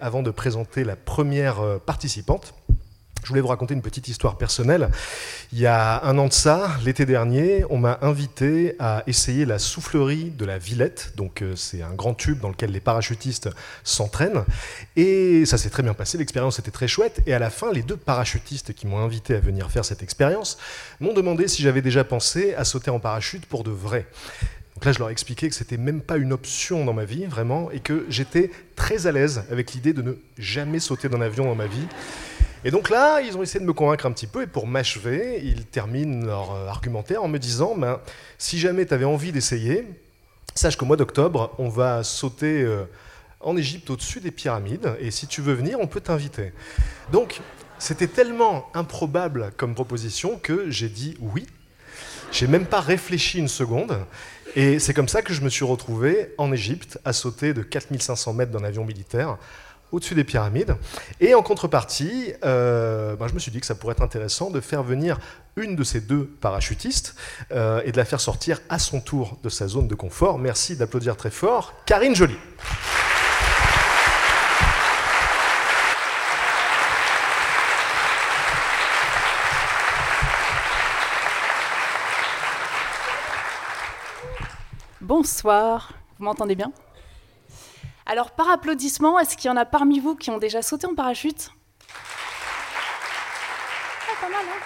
Avant de présenter la première euh, participante, je voulais vous raconter une petite histoire personnelle. Il y a un an de ça, l'été dernier, on m'a invité à essayer la soufflerie de la Villette. Donc euh, c'est un grand tube dans lequel les parachutistes s'entraînent. Et ça s'est très bien passé, l'expérience était très chouette. Et à la fin, les deux parachutistes qui m'ont invité à venir faire cette expérience m'ont demandé si j'avais déjà pensé à sauter en parachute pour de vrai. Donc là, je leur ai expliqué que c'était même pas une option dans ma vie, vraiment, et que j'étais très à l'aise avec l'idée de ne jamais sauter d'un avion dans ma vie. Et donc là, ils ont essayé de me convaincre un petit peu, et pour m'achever, ils terminent leur euh, argumentaire en me disant ben, si jamais tu avais envie d'essayer, sache qu'au mois d'octobre, on va sauter euh, en Égypte au-dessus des pyramides, et si tu veux venir, on peut t'inviter. Donc, c'était tellement improbable comme proposition que j'ai dit oui. J'ai même pas réfléchi une seconde. Et c'est comme ça que je me suis retrouvé en Égypte à sauter de 4500 mètres d'un avion militaire au-dessus des pyramides. Et en contrepartie, euh, ben, je me suis dit que ça pourrait être intéressant de faire venir une de ces deux parachutistes euh, et de la faire sortir à son tour de sa zone de confort. Merci d'applaudir très fort Karine Joly. Bonsoir, vous m'entendez bien? Alors par applaudissement, est-ce qu'il y en a parmi vous qui ont déjà sauté en parachute? Ah, pas mal, hein.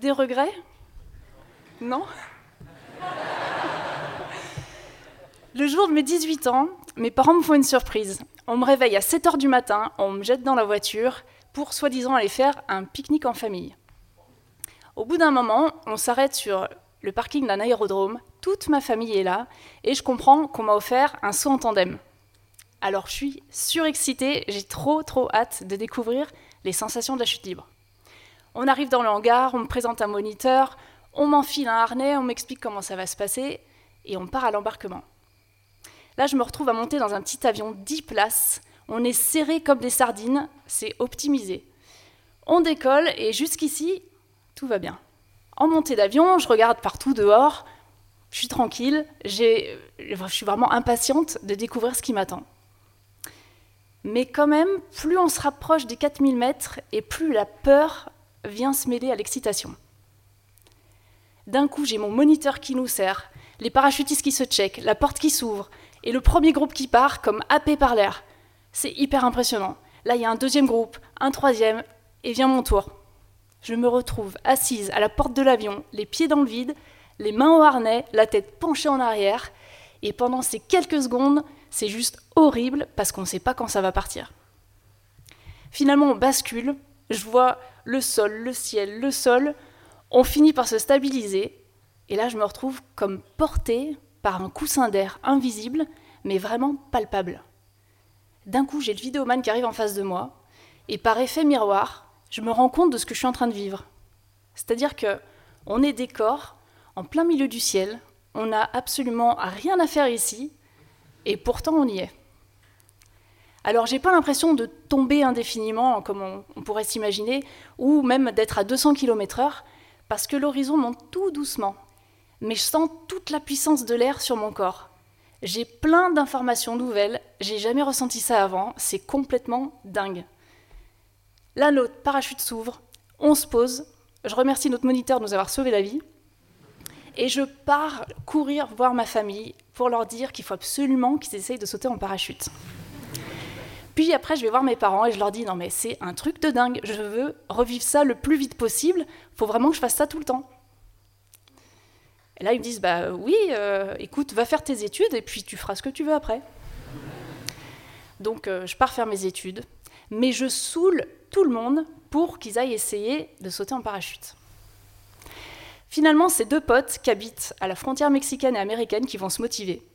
Des regrets? Non? Le jour de mes 18 ans, mes parents me font une surprise. On me réveille à 7h du matin, on me jette dans la voiture pour soi-disant aller faire un pique-nique en famille. Au bout d'un moment, on s'arrête sur le parking d'un aérodrome, toute ma famille est là, et je comprends qu'on m'a offert un saut en tandem. Alors je suis surexcitée, j'ai trop trop hâte de découvrir les sensations de la chute libre. On arrive dans le hangar, on me présente un moniteur, on m'enfile un harnais, on m'explique comment ça va se passer, et on part à l'embarquement. Là, je me retrouve à monter dans un petit avion 10 places. On est serré comme des sardines, c'est optimisé. On décolle et jusqu'ici, tout va bien. En montée d'avion, je regarde partout dehors, je suis tranquille, j'ai- je suis vraiment impatiente de découvrir ce qui m'attend. Mais quand même, plus on se rapproche des 4000 mètres et plus la peur vient se mêler à l'excitation. D'un coup, j'ai mon moniteur qui nous sert, les parachutistes qui se checkent, la porte qui s'ouvre, et le premier groupe qui part comme happé par l'air. C'est hyper impressionnant. Là, il y a un deuxième groupe, un troisième, et vient mon tour. Je me retrouve assise à la porte de l'avion, les pieds dans le vide, les mains au harnais, la tête penchée en arrière, et pendant ces quelques secondes, c'est juste horrible parce qu'on ne sait pas quand ça va partir. Finalement, on bascule, je vois le sol, le ciel, le sol, on finit par se stabiliser, et là je me retrouve comme portée par un coussin d'air invisible, mais vraiment palpable. D'un coup, j'ai le vidéoman qui arrive en face de moi, et par effet miroir, je me rends compte de ce que je suis en train de vivre. C'est-à-dire que on est des corps en plein milieu du ciel, on n'a absolument rien à faire ici, et pourtant on y est. Alors j'ai pas l'impression de tomber indéfiniment, comme on, pourrait s'imaginer, ou même d'être à 200 km/h, parce que l'horizon monte tout doucement. Mais je sens toute la puissance de l'air sur mon corps. J'ai plein d'informations nouvelles, j'ai jamais ressenti ça avant, c'est complètement dingue. Là, notre parachute s'ouvre, on se pose, je remercie notre moniteur de nous avoir sauvé la vie, et je pars courir voir ma famille pour leur dire qu'il faut absolument qu'ils essayent de sauter en parachute. Puis après, je vais voir mes parents et je leur dis non mais c'est un truc de dingue, je veux revivre ça le plus vite possible, faut vraiment que je fasse ça tout le temps. Et là, ils me disent bah oui, euh, écoute, va faire tes études et puis tu feras ce que tu veux après. Donc euh, je pars faire mes études, mais je saoule tout le monde pour qu'ils aillent essayer de sauter en parachute. Finalement, c'est deux potes qui habitent à la frontière mexicaine et américaine qui vont se motiver.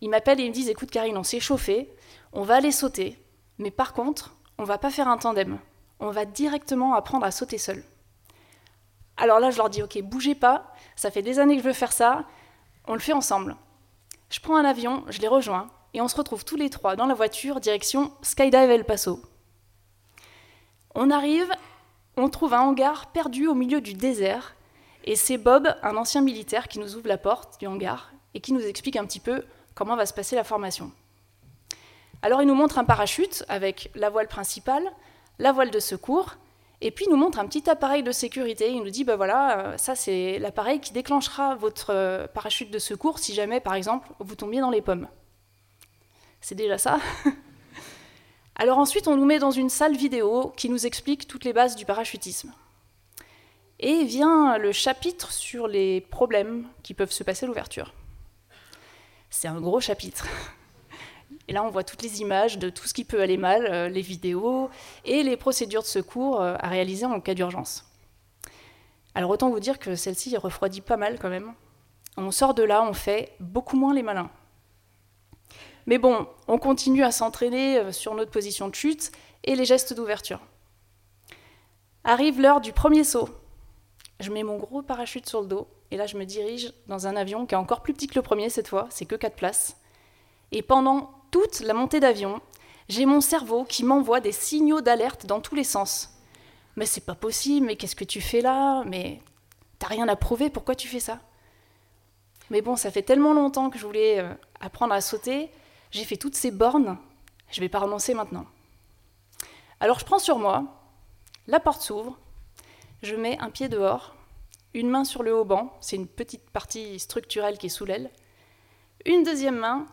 Ils m'appellent et ils me disent Écoute, Karine, on s'est chauffé, on va aller sauter, mais par contre, on va pas faire un tandem. On va directement apprendre à sauter seul. Alors là, je leur dis Ok, bougez pas, ça fait des années que je veux faire ça, on le fait ensemble. Je prends un avion, je les rejoins, et on se retrouve tous les trois dans la voiture, direction Skydive El Paso. On arrive, on trouve un hangar perdu au milieu du désert, et c'est Bob, un ancien militaire, qui nous ouvre la porte du hangar et qui nous explique un petit peu comment va se passer la formation. Alors il nous montre un parachute avec la voile principale, la voile de secours, et puis il nous montre un petit appareil de sécurité. Il nous dit, ben voilà, euh, ça c'est l'appareil qui déclenchera votre euh, parachute de secours si jamais, par exemple, vous tombiez dans les pommes. C'est déjà ça. Alors ensuite, on nous met dans une salle vidéo qui nous explique toutes les bases du parachutisme. Et vient le chapitre sur les problèmes qui peuvent se passer à l'ouverture. C'est un gros chapitre. Et là, on voit toutes les images de tout ce qui peut aller mal, euh, les vidéos et les procédures de secours euh, à réaliser en cas d'urgence. Alors autant vous dire que celle-ci refroidit pas mal quand même. On sort de là, on fait beaucoup moins les malins. Mais bon, on continue à s'entraîner euh, sur notre position de chute et les gestes d'ouverture. Arrive l'heure du premier saut. Je mets mon gros parachute sur le dos et là je me dirige dans un avion qui est encore plus petit que le premier cette fois, c'est que 4 places. Et pendant toute la montée d'avion, j'ai mon cerveau qui m'envoie des signaux d'alerte dans tous les sens. Mais c'est pas possible, mais qu'est-ce que tu fais là? Mais t'as rien à prouver, pourquoi tu fais ça? Mais bon, ça fait tellement longtemps que je voulais euh, apprendre à sauter, j'ai fait toutes ces bornes, je vais pas renoncer maintenant. Alors je prends sur moi, la porte s'ouvre, je mets un pied dehors, une main sur le haut banc, c'est une petite partie structurelle qui est sous l'aile, une deuxième main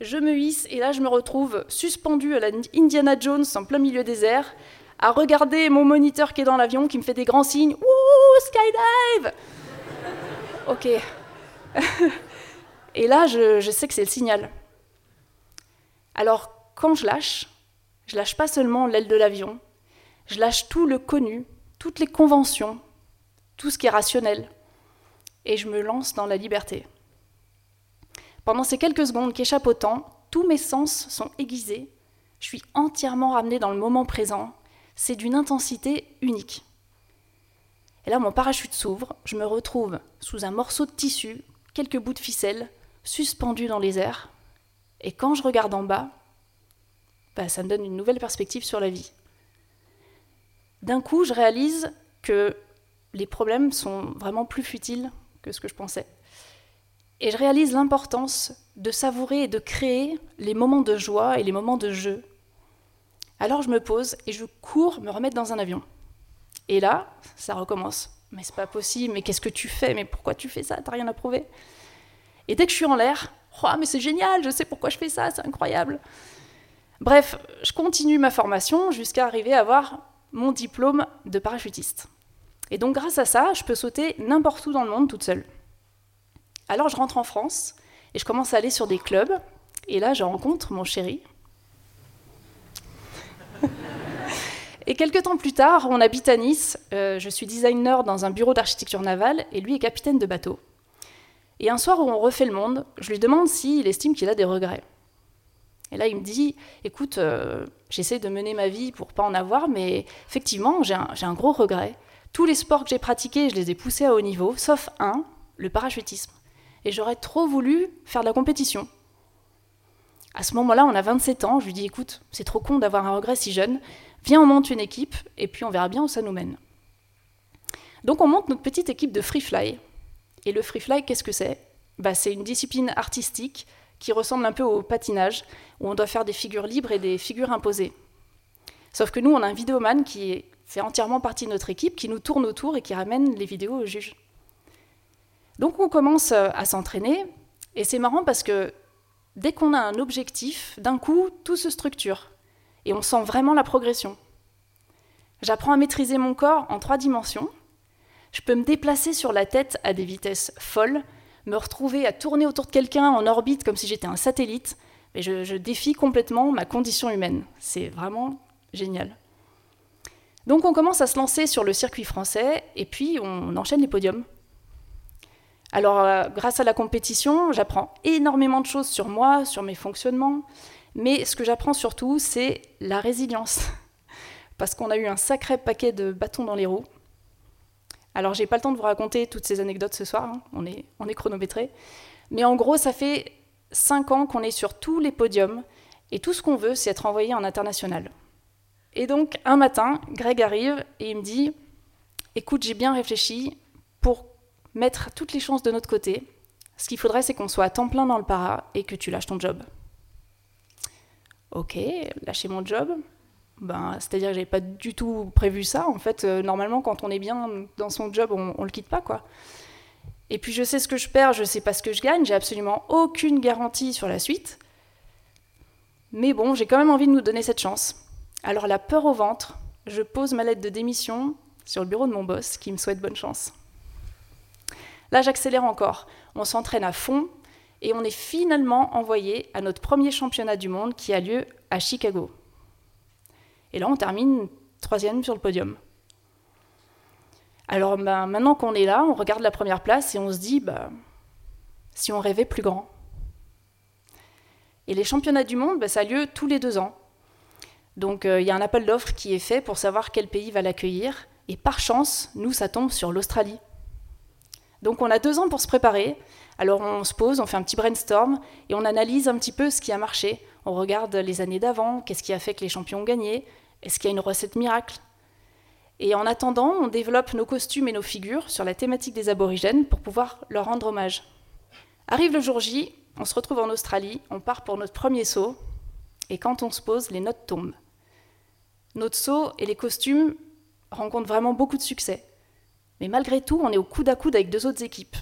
je me hisse et là je me retrouve suspendue à la Indiana Jones en plein milieu des airs, à regarder mon moniteur qui est dans l'avion qui me fait des grands signes. Ouh, skydive Ok. et là, je sais que c'est le signal. Alors, quand je lâche, je lâche pas seulement l'aile de l'avion, je lâche tout le connu, toutes les conventions, tout ce qui est rationnel, et je me lance dans la liberté. Pendant ces quelques secondes qui échappent au temps, tous mes sens sont aiguisés, je suis entièrement ramenée dans le moment présent, c'est d'une intensité unique. Et là, mon parachute s'ouvre, je me retrouve sous un morceau de tissu, quelques bouts de ficelle, suspendus dans les airs, et quand je regarde en bas, bah, ça me donne une nouvelle perspective sur la vie. D'un coup, je réalise que les problèmes sont vraiment plus futiles que ce que je pensais. Et je réalise l'importance de savourer et de créer les moments de joie et les moments de jeu. Alors je me pose et je cours me remettre dans un avion. Et là, ça recommence. Mais c'est pas possible, mais qu'est-ce que tu fais? Mais pourquoi tu fais ça? T'as rien à prouver Et dès que je suis en l'air, oh, mais c'est génial, je sais pourquoi je fais ça, c'est incroyable. Bref, je continue ma formation jusqu'à arriver à avoir mon diplôme de parachutiste. Et donc grâce à ça, je peux sauter n'importe où dans le monde toute seule. Alors je rentre en France et je commence à aller sur des clubs. Et là, je rencontre mon chéri. et quelques temps plus tard, on habite à Nice. Euh, je suis designer dans un bureau d'architecture navale et lui est capitaine de bateau. Et un soir où on refait le monde, je lui demande s'il estime qu'il a des regrets. Et là, il me dit Écoute, euh, j'essaie de mener ma vie pour pas en avoir, mais effectivement, j'ai un, gros regret. Tous les sports que j'ai pratiqués, je les ai poussés à haut niveau, sauf un, le parachutisme et j'aurais trop voulu faire de la compétition. À ce moment-là, on a 27 ans, je lui dis écoute, c'est trop con d'avoir un regret si jeune, viens on monte une équipe et puis on verra bien où ça nous mène. Donc on monte notre petite équipe de free fly. Et le free fly, qu'est-ce que c'est? Bah, C'est une discipline artistique qui ressemble un peu au patinage, où on doit faire des figures libres et des figures imposées. Sauf que nous, on a un vidéoman qui fait entièrement partie de notre équipe, qui nous tourne autour et qui ramène les vidéos au juge. Donc on commence euh, à s'entraîner, et c'est marrant parce que dès qu'on a un objectif, d'un coup, tout se structure, et on sent vraiment la progression. J'apprends à maîtriser mon corps en trois dimensions. Je peux me déplacer sur la tête à des vitesses folles, me retrouver à tourner autour de quelqu'un en orbite comme si j'étais un satellite, je défie complètement ma condition humaine. C'est vraiment génial. Donc on commence à se lancer sur le circuit français, et puis on enchaîne les podiums. Alors, euh, grâce à la compétition, j'apprends énormément de choses sur moi, sur mes fonctionnements, mais ce que j'apprends surtout, c'est la résilience. Parce qu'on a eu un sacré paquet de bâtons dans les roues. Alors, j'ai pas le temps de vous raconter toutes ces anecdotes ce soir, hein. on, est, on est chronométré. Mais en gros, ça fait cinq ans qu'on est sur tous les podiums, et tout ce qu'on veut, c'est être envoyé en international. Et donc, un matin, Greg arrive et il me dit Écoute, j'ai bien réfléchi, pour mettre toutes les chances de notre côté, ce qu'il faudrait, c'est qu'on soit à temps plein dans le para et que tu lâches ton job. Ok, lâcher mon job. Ben, C'est-à-dire que j'avais pas du tout prévu ça. En fait, euh, normalement, quand on est bien dans son job, on, on le quitte pas, quoi. Et puis je sais ce que je perds, je sais pas ce que je gagne, j'ai absolument aucune garantie sur la suite. Mais bon, j'ai quand même envie de nous donner cette chance. Alors la peur au ventre, je pose ma lettre de démission sur le bureau de mon boss qui me souhaite bonne chance. Là, j'accélère encore. On s'entraîne à fond et on est finalement envoyé à notre premier championnat du monde qui a lieu à Chicago. Et là, on termine troisième sur le podium. Alors ben, maintenant qu'on est là, on regarde la première place et on se dit, bah, si on rêvait plus grand. Et les championnats du monde, ben, ça a lieu tous les deux ans. Donc euh, il y a un appel d'offres qui est fait pour savoir quel pays va l'accueillir. Et par chance, nous, ça tombe sur l'Australie. Donc on a deux ans pour se préparer. Alors on se pose, on fait un petit brainstorm et on analyse un petit peu ce qui a marché. On regarde les années d'avant, qu'est-ce qui a fait que les champions ont gagné, est-ce qu'il y a une recette miracle? Et en attendant, on développe nos costumes et nos figures sur la thématique des aborigènes pour pouvoir leur rendre hommage. Arrive le jour J, on se retrouve en Australie, on part pour notre premier saut, et quand on se pose, les notes tombent. Notre saut et les costumes rencontrent vraiment beaucoup de succès. Mais malgré tout, on est au coude à coude avec deux autres équipes.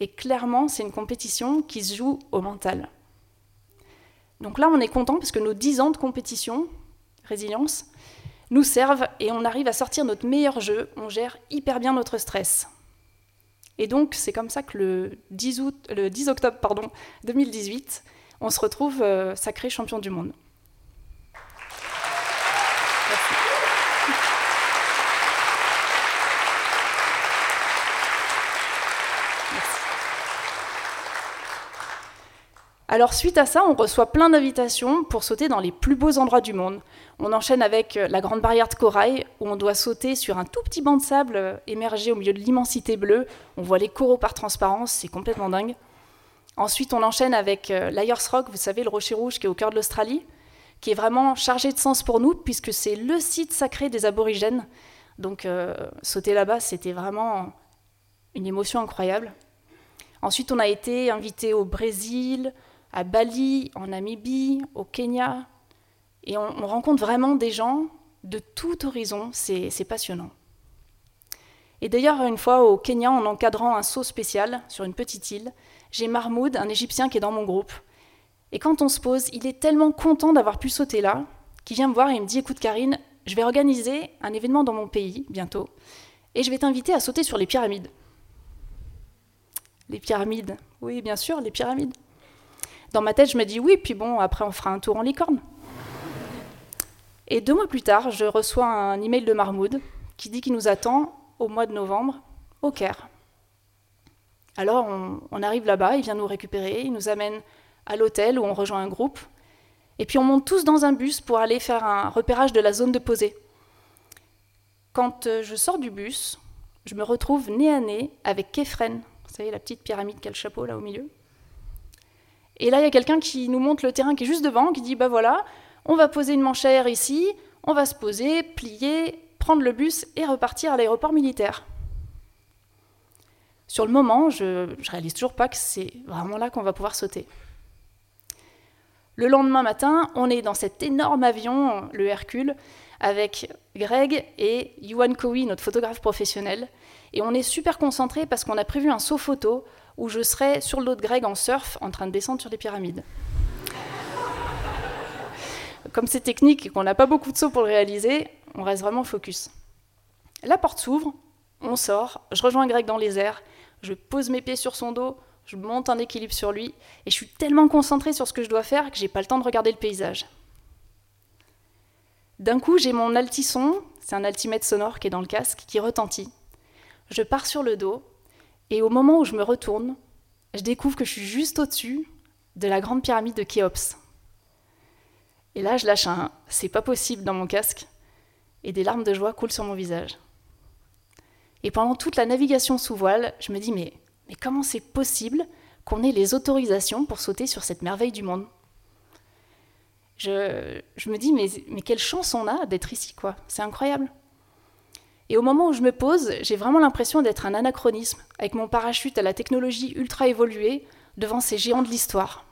Et clairement, c'est une compétition qui se joue au mental. Donc là, on est content parce que nos dix ans de compétition, résilience, nous servent et on arrive à sortir notre meilleur jeu, on gère hyper bien notre stress. Et donc, c'est comme ça que le 10, août, le 10 octobre pardon, 2018, on se retrouve euh, sacré champion du monde. Alors suite à ça, on reçoit plein d'invitations pour sauter dans les plus beaux endroits du monde. On enchaîne avec euh, la grande barrière de corail, où on doit sauter sur un tout petit banc de sable euh, émergé au milieu de l'immensité bleue. On voit les coraux par transparence, c'est complètement dingue. Ensuite, on enchaîne avec euh, l'Ayers Rock, vous savez, le rocher rouge qui est au cœur de l'Australie, qui est vraiment chargé de sens pour nous, puisque c'est le site sacré des aborigènes. Donc sauter là-bas, c'était vraiment une émotion incroyable. Ensuite, on a été invité au Brésil, à Bali, en Namibie, au Kenya. Et on, rencontre vraiment des gens de tout horizon, c'est passionnant. Et d'ailleurs, une fois au Kenya, en encadrant un saut spécial sur une petite île, j'ai Mahmoud, un Égyptien qui est dans mon groupe. Et quand on se pose, il est tellement content d'avoir pu sauter là, qu'il vient me voir et me dit Écoute, Karine, je vais organiser un événement dans mon pays bientôt, et je vais t'inviter à sauter sur les pyramides. Les pyramides, oui, bien sûr, les pyramides. Dans ma tête, je me dis oui, puis bon, après on fera un tour en licorne. Et deux mois plus tard, je reçois un email de Marmoud qui dit qu'il nous attend au mois de novembre au Caire. Alors on, arrive là-bas, il vient nous récupérer, il nous amène à l'hôtel où on rejoint un groupe, et puis on monte tous dans un bus pour aller faire un repérage de la zone de posée. Quand euh, je sors du bus, je me retrouve nez à nez avec Kefren, vous savez la petite pyramide qui a le chapeau là au milieu. Et là, il y a quelqu'un qui nous montre le terrain qui est juste devant, qui dit bah voilà, on va poser une manchère ici, on va se poser, plier, prendre le bus et repartir à l'aéroport militaire. Sur le moment, je, ne réalise toujours pas que c'est vraiment là qu'on va pouvoir sauter. Le lendemain matin, on est dans cet énorme avion, le Hercule, avec Greg et Yuan Kowi, notre photographe professionnel. Et on est super concentré parce qu'on a prévu un saut photo où je serai sur le de Greg en surf en train de descendre sur les pyramides. Comme c'est technique et qu'on n'a pas beaucoup de sauts pour le réaliser, on reste vraiment focus. La porte s'ouvre, on sort, je rejoins Greg dans les airs, je pose mes pieds sur son dos, je monte un équilibre sur lui, et je suis tellement concentré sur ce que je dois faire que j'ai pas le temps de regarder le paysage. D'un coup, j'ai mon altisson, c'est un altimètre sonore qui est dans le casque, qui retentit. Je pars sur le dos, Et au moment où je me retourne, je découvre que je suis juste au-dessus de la grande pyramide de Khéops. Et là, je lâche un c'est pas possible dans mon casque, et des larmes de joie coulent sur mon visage. Et pendant toute la navigation sous voile, je me dis mais, comment c'est possible qu'on ait les autorisations pour sauter sur cette merveille du monde? Je, je, me dis mais, mais quelle chance on a d'être ici, quoi. C'est incroyable. Et au moment où je me pose, j'ai vraiment l'impression d'être un anachronisme, avec mon parachute à la technologie ultra évoluée devant ces géants de l'histoire.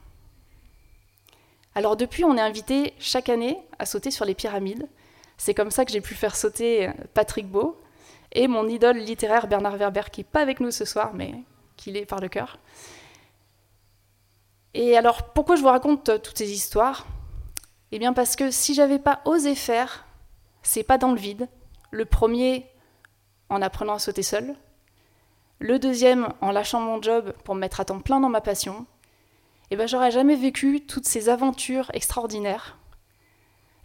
Alors depuis, on est invité chaque année à sauter sur les pyramides. C'est comme ça que j'ai pu faire sauter Patrick Beau et mon idole littéraire Bernard Werber, qui n'est pas avec nous ce soir, mais qui l'est par le cœur. Et alors, pourquoi je vous raconte toutes ces histoires? Eh bien parce que si j'avais pas osé faire, c'est pas dans le vide. Le premier en apprenant à sauter seul, le deuxième en lâchant mon job pour me mettre à temps plein dans ma passion, et eh ben j'aurais jamais vécu toutes ces aventures extraordinaires.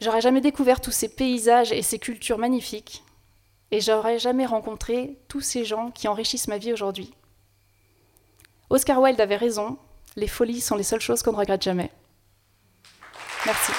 J'aurais jamais découvert tous ces paysages et ces cultures magnifiques. Et j'aurais jamais rencontré tous ces gens qui enrichissent ma vie aujourd'hui. Oscar Wilde avait raison, les folies sont les seules choses qu'on ne regrette jamais. Merci.